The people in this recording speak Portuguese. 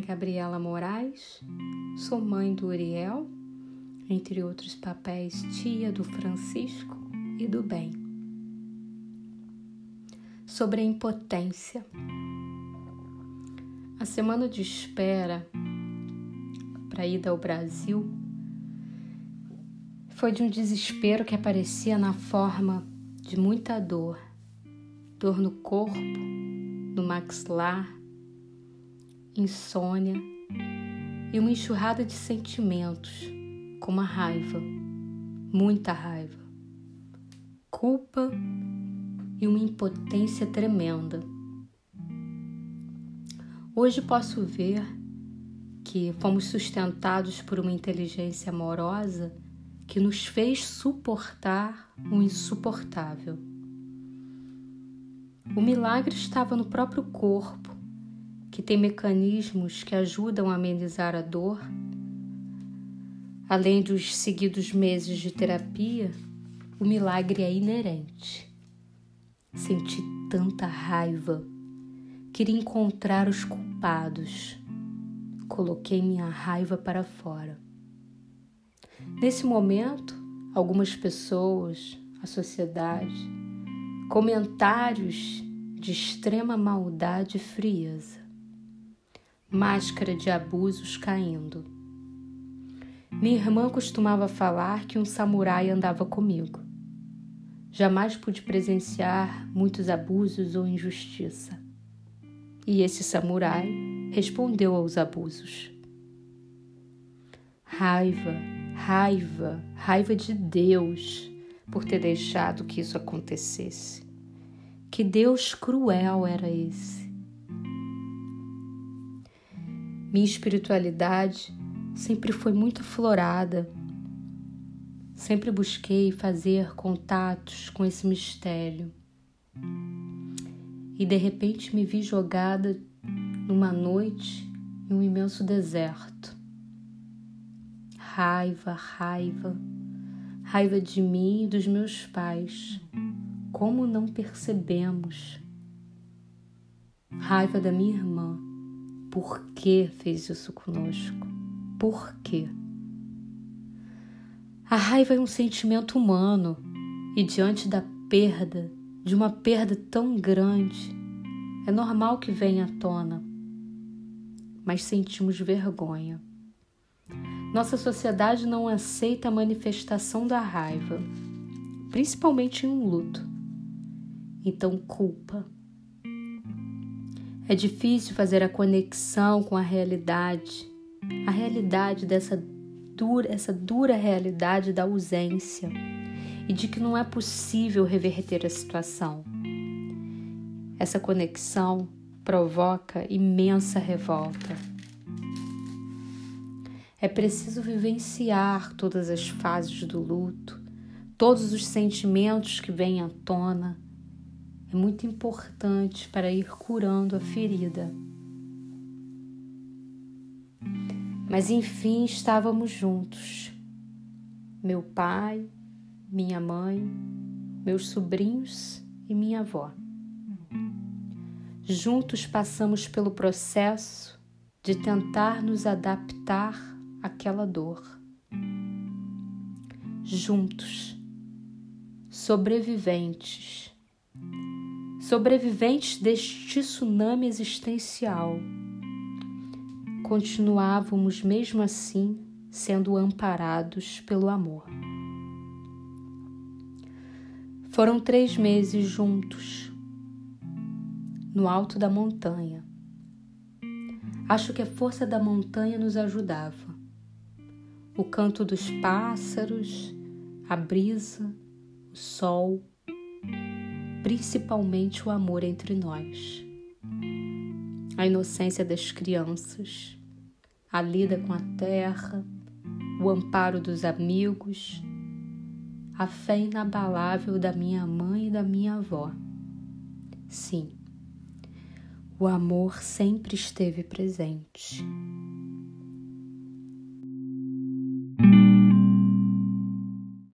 Gabriela Moraes, sou mãe do Uriel, entre outros papéis, tia do Francisco e do Bem. Sobre a impotência. A semana de espera para ida ao Brasil foi de um desespero que aparecia na forma de muita dor, dor no corpo, no maxilar, insônia e uma enxurrada de sentimentos, como a raiva, muita raiva, culpa e uma impotência tremenda. Hoje posso ver que fomos sustentados por uma inteligência amorosa que nos fez suportar o insuportável. O milagre estava no próprio corpo, que tem mecanismos que ajudam a amenizar a dor. Além dos seguidos meses de terapia, o milagre é inerente. Senti tanta raiva, queria encontrar os culpados. Coloquei minha raiva para fora. Nesse momento, algumas pessoas, a sociedade, comentários de extrema maldade e frieza, máscara de abusos caindo. Minha irmã costumava falar que um samurai andava comigo. Jamais pude presenciar muitos abusos ou injustiça. E esse samurai respondeu aos abusos. Raiva, raiva, raiva de Deus por ter deixado que isso acontecesse. Que Deus cruel era esse. Minha espiritualidade sempre foi muito aflorada. Sempre busquei fazer contatos com esse mistério. E de repente me vi jogada numa noite em um imenso deserto raiva, raiva, raiva de mim e dos meus pais. Como não percebemos? Raiva da minha irmã. Por que fez isso conosco? Por quê? A raiva é um sentimento humano e diante da perda, de uma perda tão grande, é normal que venha à tona, mas sentimos vergonha. Nossa sociedade não aceita a manifestação da raiva, principalmente em um luto. Então, culpa. É difícil fazer a conexão com a realidade, a realidade dessa dura, essa dura realidade da ausência e de que não é possível reverter a situação. Essa conexão provoca imensa revolta. É preciso vivenciar todas as fases do luto, todos os sentimentos que vêm à tona. É muito importante para ir curando a ferida. Mas enfim, estávamos juntos. Meu pai, minha mãe, meus sobrinhos e minha avó. Juntos passamos pelo processo de tentar nos adaptar aquela dor. Juntos, sobreviventes, sobreviventes deste tsunami existencial, continuávamos mesmo assim sendo amparados pelo amor. Foram três meses juntos, no alto da montanha. Acho que a força da montanha nos ajudava o canto dos pássaros, a brisa, o sol, principalmente o amor entre nós, a inocência das crianças, a lida com a terra, o amparo dos amigos, a fé inabalável da minha mãe e da minha avó. Sim, o amor sempre esteve presente.